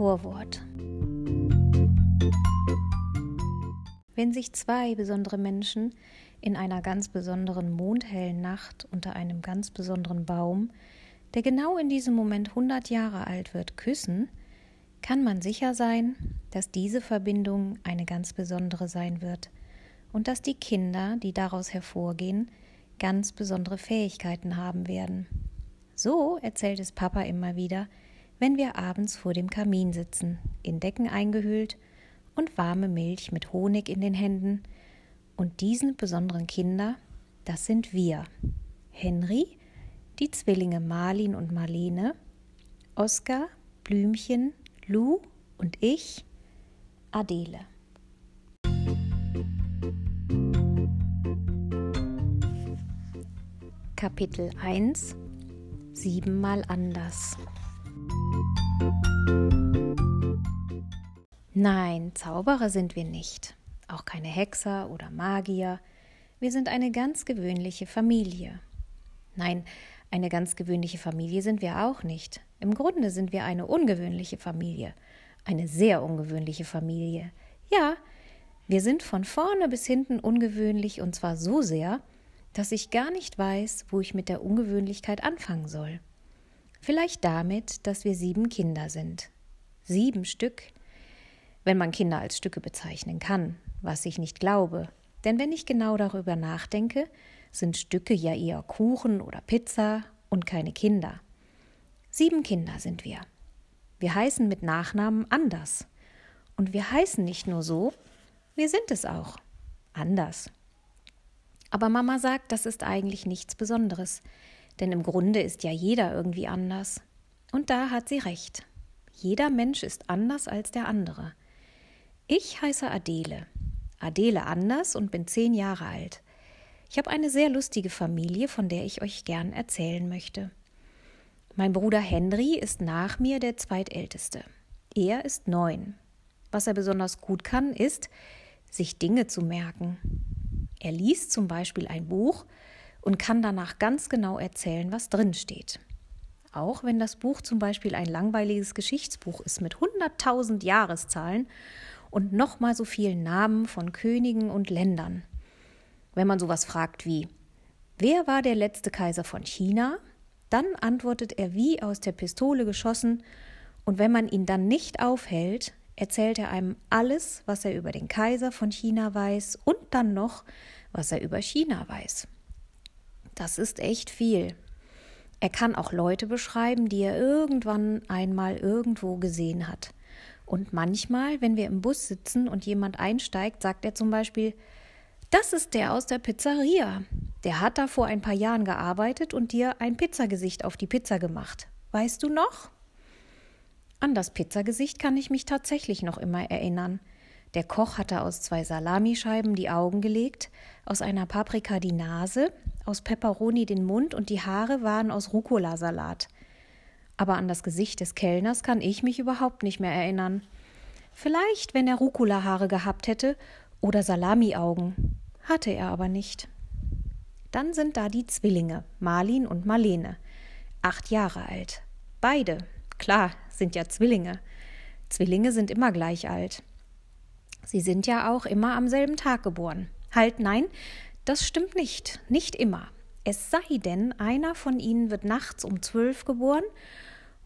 Vorwort. Wenn sich zwei besondere Menschen in einer ganz besonderen mondhellen Nacht unter einem ganz besonderen Baum, der genau in diesem Moment 100 Jahre alt wird, küssen, kann man sicher sein, dass diese Verbindung eine ganz besondere sein wird und dass die Kinder, die daraus hervorgehen, ganz besondere Fähigkeiten haben werden. So erzählt es Papa immer wieder, wenn wir abends vor dem Kamin sitzen, in Decken eingehüllt und warme Milch mit Honig in den Händen. Und diesen besonderen Kinder, das sind wir. Henry, die Zwillinge Marlin und Marlene, Oskar, Blümchen, Lou und ich, Adele. Kapitel 1 Siebenmal anders. Nein, Zauberer sind wir nicht, auch keine Hexer oder Magier. Wir sind eine ganz gewöhnliche Familie. Nein, eine ganz gewöhnliche Familie sind wir auch nicht. Im Grunde sind wir eine ungewöhnliche Familie, eine sehr ungewöhnliche Familie. Ja, wir sind von vorne bis hinten ungewöhnlich und zwar so sehr, dass ich gar nicht weiß, wo ich mit der Ungewöhnlichkeit anfangen soll. Vielleicht damit, dass wir sieben Kinder sind. Sieben Stück, wenn man Kinder als Stücke bezeichnen kann, was ich nicht glaube. Denn wenn ich genau darüber nachdenke, sind Stücke ja eher Kuchen oder Pizza und keine Kinder. Sieben Kinder sind wir. Wir heißen mit Nachnamen anders. Und wir heißen nicht nur so, wir sind es auch. Anders. Aber Mama sagt, das ist eigentlich nichts Besonderes. Denn im Grunde ist ja jeder irgendwie anders. Und da hat sie recht. Jeder Mensch ist anders als der andere. Ich heiße Adele. Adele Anders und bin zehn Jahre alt. Ich habe eine sehr lustige Familie, von der ich euch gern erzählen möchte. Mein Bruder Henry ist nach mir der zweitälteste. Er ist neun. Was er besonders gut kann, ist, sich Dinge zu merken. Er liest zum Beispiel ein Buch und kann danach ganz genau erzählen, was drin steht. Auch wenn das Buch zum Beispiel ein langweiliges Geschichtsbuch ist mit 100.000 Jahreszahlen und nochmal so vielen Namen von Königen und Ländern. Wenn man sowas fragt wie, wer war der letzte Kaiser von China? Dann antwortet er wie aus der Pistole geschossen, und wenn man ihn dann nicht aufhält, erzählt er einem alles, was er über den Kaiser von China weiß und dann noch, was er über China weiß. Das ist echt viel. Er kann auch Leute beschreiben, die er irgendwann einmal irgendwo gesehen hat. Und manchmal, wenn wir im Bus sitzen und jemand einsteigt, sagt er zum Beispiel, das ist der aus der Pizzeria. Der hat da vor ein paar Jahren gearbeitet und dir ein Pizzagesicht auf die Pizza gemacht. Weißt du noch? An das Pizzagesicht kann ich mich tatsächlich noch immer erinnern. Der Koch hatte aus zwei Salamischeiben die Augen gelegt, aus einer Paprika die Nase, aus Peperoni den Mund und die Haare waren aus Rucola-Salat aber an das Gesicht des Kellners kann ich mich überhaupt nicht mehr erinnern. Vielleicht, wenn er Rucola-Haare gehabt hätte oder Salamiaugen. Hatte er aber nicht. Dann sind da die Zwillinge, Marlin und Marlene. Acht Jahre alt. Beide. Klar, sind ja Zwillinge. Zwillinge sind immer gleich alt. Sie sind ja auch immer am selben Tag geboren. Halt, nein, das stimmt nicht. Nicht immer. Es sei denn, einer von ihnen wird nachts um zwölf geboren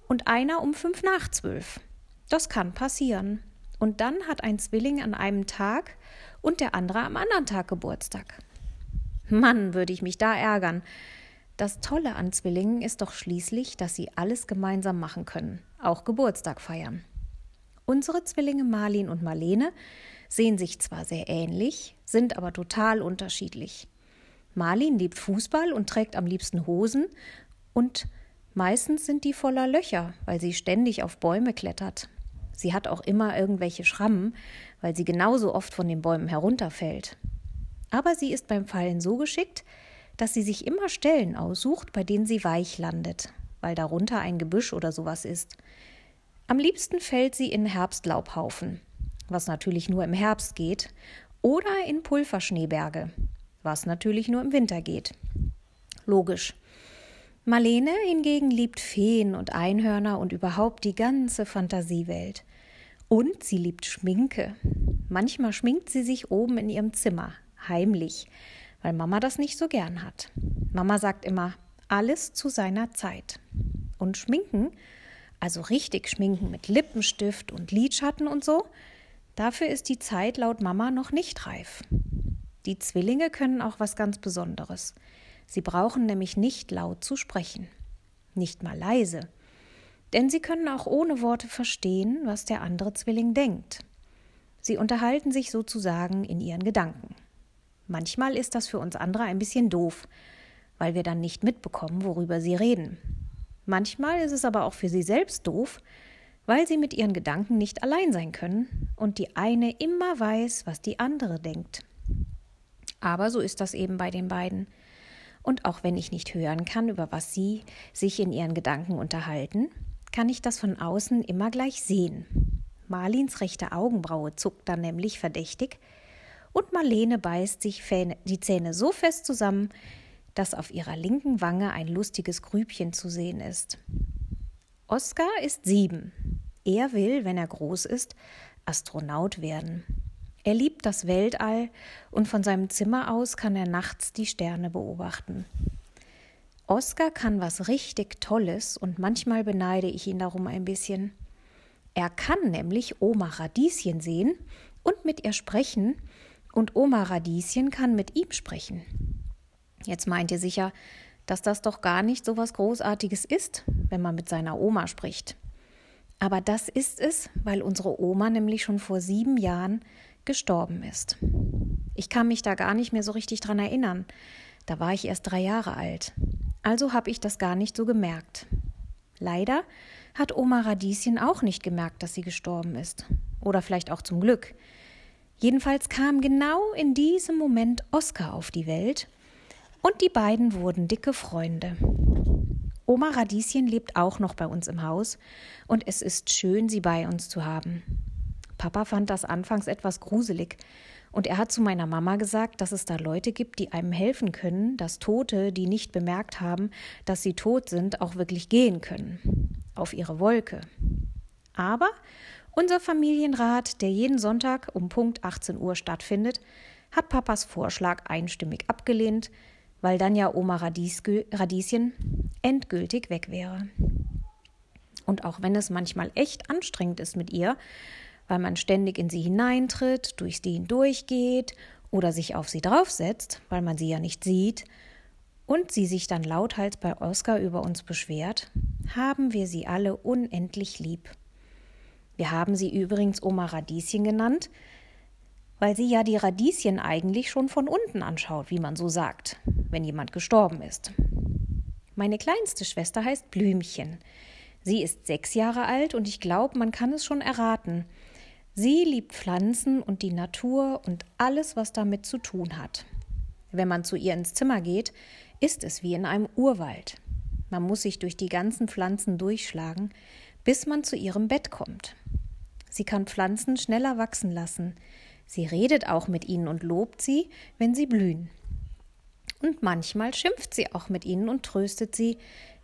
und einer um fünf nach zwölf. Das kann passieren. Und dann hat ein Zwilling an einem Tag und der andere am anderen Tag Geburtstag. Mann, würde ich mich da ärgern. Das Tolle an Zwillingen ist doch schließlich, dass sie alles gemeinsam machen können, auch Geburtstag feiern. Unsere Zwillinge Marlin und Marlene sehen sich zwar sehr ähnlich, sind aber total unterschiedlich. Marlin liebt Fußball und trägt am liebsten Hosen und Meistens sind die voller Löcher, weil sie ständig auf Bäume klettert. Sie hat auch immer irgendwelche Schrammen, weil sie genauso oft von den Bäumen herunterfällt. Aber sie ist beim Fallen so geschickt, dass sie sich immer Stellen aussucht, bei denen sie weich landet, weil darunter ein Gebüsch oder sowas ist. Am liebsten fällt sie in Herbstlaubhaufen, was natürlich nur im Herbst geht, oder in Pulverschneeberge, was natürlich nur im Winter geht. Logisch. Marlene hingegen liebt Feen und Einhörner und überhaupt die ganze Fantasiewelt. Und sie liebt Schminke. Manchmal schminkt sie sich oben in ihrem Zimmer, heimlich, weil Mama das nicht so gern hat. Mama sagt immer, alles zu seiner Zeit. Und Schminken, also richtig Schminken mit Lippenstift und Lidschatten und so, dafür ist die Zeit laut Mama noch nicht reif. Die Zwillinge können auch was ganz Besonderes. Sie brauchen nämlich nicht laut zu sprechen, nicht mal leise, denn sie können auch ohne Worte verstehen, was der andere Zwilling denkt. Sie unterhalten sich sozusagen in ihren Gedanken. Manchmal ist das für uns andere ein bisschen doof, weil wir dann nicht mitbekommen, worüber sie reden. Manchmal ist es aber auch für sie selbst doof, weil sie mit ihren Gedanken nicht allein sein können und die eine immer weiß, was die andere denkt. Aber so ist das eben bei den beiden. Und auch wenn ich nicht hören kann, über was sie sich in ihren Gedanken unterhalten, kann ich das von außen immer gleich sehen. Marlins rechte Augenbraue zuckt dann nämlich verdächtig und Marlene beißt sich die Zähne so fest zusammen, dass auf ihrer linken Wange ein lustiges Grübchen zu sehen ist. Oskar ist sieben. Er will, wenn er groß ist, Astronaut werden. Er liebt das Weltall und von seinem Zimmer aus kann er nachts die Sterne beobachten. Oskar kann was richtig Tolles und manchmal beneide ich ihn darum ein bisschen. Er kann nämlich Oma Radieschen sehen und mit ihr sprechen, und Oma Radieschen kann mit ihm sprechen. Jetzt meint ihr sicher, dass das doch gar nicht so was Großartiges ist, wenn man mit seiner Oma spricht. Aber das ist es, weil unsere Oma nämlich schon vor sieben Jahren gestorben ist. Ich kann mich da gar nicht mehr so richtig dran erinnern. Da war ich erst drei Jahre alt. Also habe ich das gar nicht so gemerkt. Leider hat Oma Radieschen auch nicht gemerkt, dass sie gestorben ist. Oder vielleicht auch zum Glück. Jedenfalls kam genau in diesem Moment Oskar auf die Welt und die beiden wurden dicke Freunde. Oma Radieschen lebt auch noch bei uns im Haus und es ist schön, sie bei uns zu haben. Papa fand das anfangs etwas gruselig, und er hat zu meiner Mama gesagt, dass es da Leute gibt, die einem helfen können, dass Tote, die nicht bemerkt haben, dass sie tot sind, auch wirklich gehen können. Auf ihre Wolke. Aber unser Familienrat, der jeden Sonntag um Punkt 18 Uhr stattfindet, hat Papas Vorschlag einstimmig abgelehnt, weil dann ja Oma Radieschen endgültig weg wäre. Und auch wenn es manchmal echt anstrengend ist mit ihr, weil man ständig in sie hineintritt, durch sie hindurchgeht oder sich auf sie draufsetzt, weil man sie ja nicht sieht, und sie sich dann lauthals bei Oskar über uns beschwert, haben wir sie alle unendlich lieb. Wir haben sie übrigens Oma Radieschen genannt, weil sie ja die Radieschen eigentlich schon von unten anschaut, wie man so sagt, wenn jemand gestorben ist. Meine kleinste Schwester heißt Blümchen. Sie ist sechs Jahre alt und ich glaube, man kann es schon erraten. Sie liebt Pflanzen und die Natur und alles, was damit zu tun hat. Wenn man zu ihr ins Zimmer geht, ist es wie in einem Urwald. Man muss sich durch die ganzen Pflanzen durchschlagen, bis man zu ihrem Bett kommt. Sie kann Pflanzen schneller wachsen lassen. Sie redet auch mit ihnen und lobt sie, wenn sie blühen. Und manchmal schimpft sie auch mit ihnen und tröstet sie,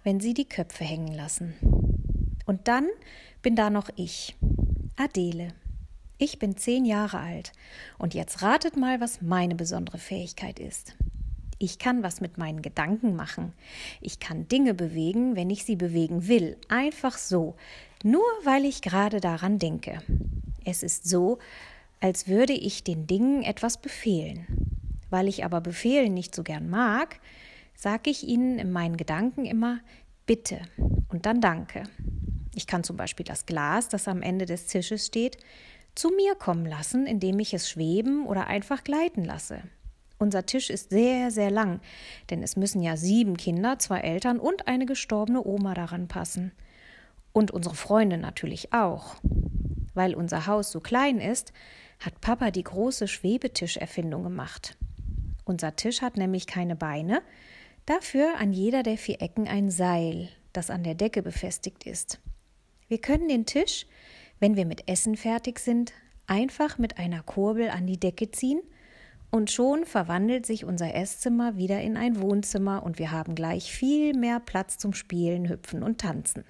wenn sie die Köpfe hängen lassen. Und dann bin da noch ich, Adele. Ich bin zehn Jahre alt und jetzt ratet mal, was meine besondere Fähigkeit ist. Ich kann was mit meinen Gedanken machen. Ich kann Dinge bewegen, wenn ich sie bewegen will. Einfach so. Nur weil ich gerade daran denke. Es ist so, als würde ich den Dingen etwas befehlen. Weil ich aber Befehlen nicht so gern mag, sage ich ihnen in meinen Gedanken immer Bitte und dann Danke. Ich kann zum Beispiel das Glas, das am Ende des Tisches steht, zu mir kommen lassen, indem ich es schweben oder einfach gleiten lasse. Unser Tisch ist sehr, sehr lang, denn es müssen ja sieben Kinder, zwei Eltern und eine gestorbene Oma daran passen. Und unsere Freunde natürlich auch. Weil unser Haus so klein ist, hat Papa die große Schwebetischerfindung gemacht. Unser Tisch hat nämlich keine Beine, dafür an jeder der vier Ecken ein Seil, das an der Decke befestigt ist. Wir können den Tisch wenn wir mit Essen fertig sind, einfach mit einer Kurbel an die Decke ziehen Und schon verwandelt sich unser Esszimmer wieder in ein Wohnzimmer und wir haben gleich viel mehr Platz zum Spielen, Hüpfen und Tanzen.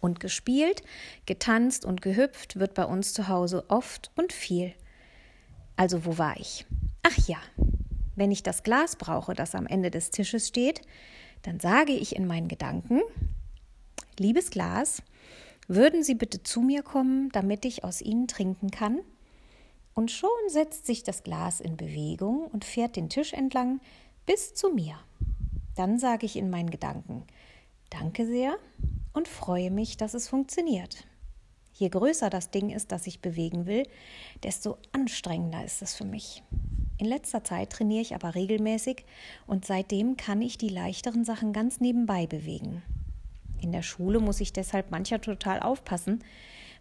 Und gespielt, getanzt und gehüpft wird bei uns zu Hause oft und viel. Also wo war ich? Ach ja, wenn ich das Glas brauche, das am Ende des Tisches steht, dann sage ich in meinen Gedanken, liebes Glas, würden Sie bitte zu mir kommen, damit ich aus Ihnen trinken kann? Und schon setzt sich das Glas in Bewegung und fährt den Tisch entlang bis zu mir. Dann sage ich in meinen Gedanken, danke sehr und freue mich, dass es funktioniert. Je größer das Ding ist, das ich bewegen will, desto anstrengender ist es für mich. In letzter Zeit trainiere ich aber regelmäßig und seitdem kann ich die leichteren Sachen ganz nebenbei bewegen. In der Schule muss ich deshalb mancher total aufpassen,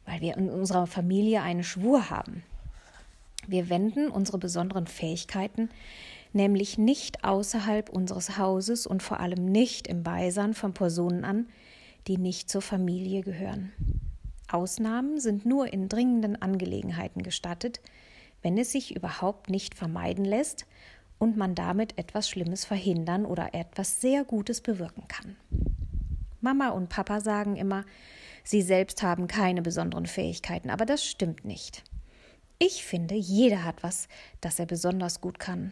weil wir in unserer Familie eine Schwur haben. Wir wenden unsere besonderen Fähigkeiten nämlich nicht außerhalb unseres Hauses und vor allem nicht im Beisein von Personen an, die nicht zur Familie gehören. Ausnahmen sind nur in dringenden Angelegenheiten gestattet, wenn es sich überhaupt nicht vermeiden lässt und man damit etwas Schlimmes verhindern oder etwas sehr Gutes bewirken kann. Mama und Papa sagen immer, sie selbst haben keine besonderen Fähigkeiten, aber das stimmt nicht. Ich finde, jeder hat was, das er besonders gut kann.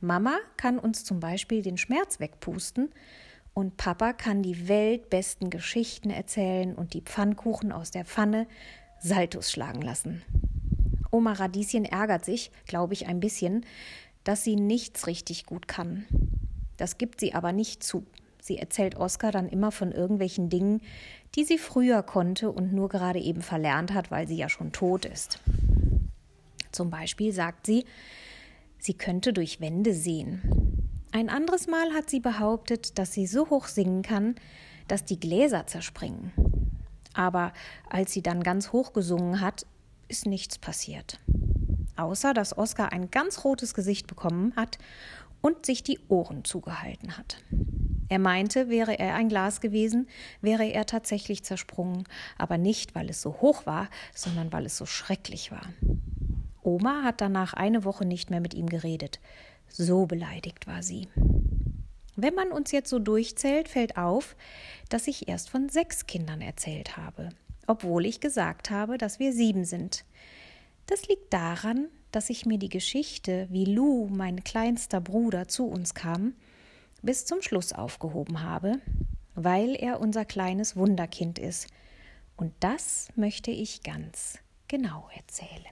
Mama kann uns zum Beispiel den Schmerz wegpusten und Papa kann die weltbesten Geschichten erzählen und die Pfannkuchen aus der Pfanne Saltus schlagen lassen. Oma Radieschen ärgert sich, glaube ich, ein bisschen, dass sie nichts richtig gut kann. Das gibt sie aber nicht zu. Sie erzählt Oskar dann immer von irgendwelchen Dingen, die sie früher konnte und nur gerade eben verlernt hat, weil sie ja schon tot ist. Zum Beispiel sagt sie, sie könnte durch Wände sehen. Ein anderes Mal hat sie behauptet, dass sie so hoch singen kann, dass die Gläser zerspringen. Aber als sie dann ganz hoch gesungen hat, ist nichts passiert. Außer dass Oskar ein ganz rotes Gesicht bekommen hat und sich die Ohren zugehalten hat. Er meinte, wäre er ein Glas gewesen, wäre er tatsächlich zersprungen, aber nicht, weil es so hoch war, sondern weil es so schrecklich war. Oma hat danach eine Woche nicht mehr mit ihm geredet. So beleidigt war sie. Wenn man uns jetzt so durchzählt, fällt auf, dass ich erst von sechs Kindern erzählt habe, obwohl ich gesagt habe, dass wir sieben sind. Das liegt daran, dass ich mir die Geschichte, wie Lou, mein kleinster Bruder, zu uns kam, bis zum Schluss aufgehoben habe, weil er unser kleines Wunderkind ist. Und das möchte ich ganz genau erzählen.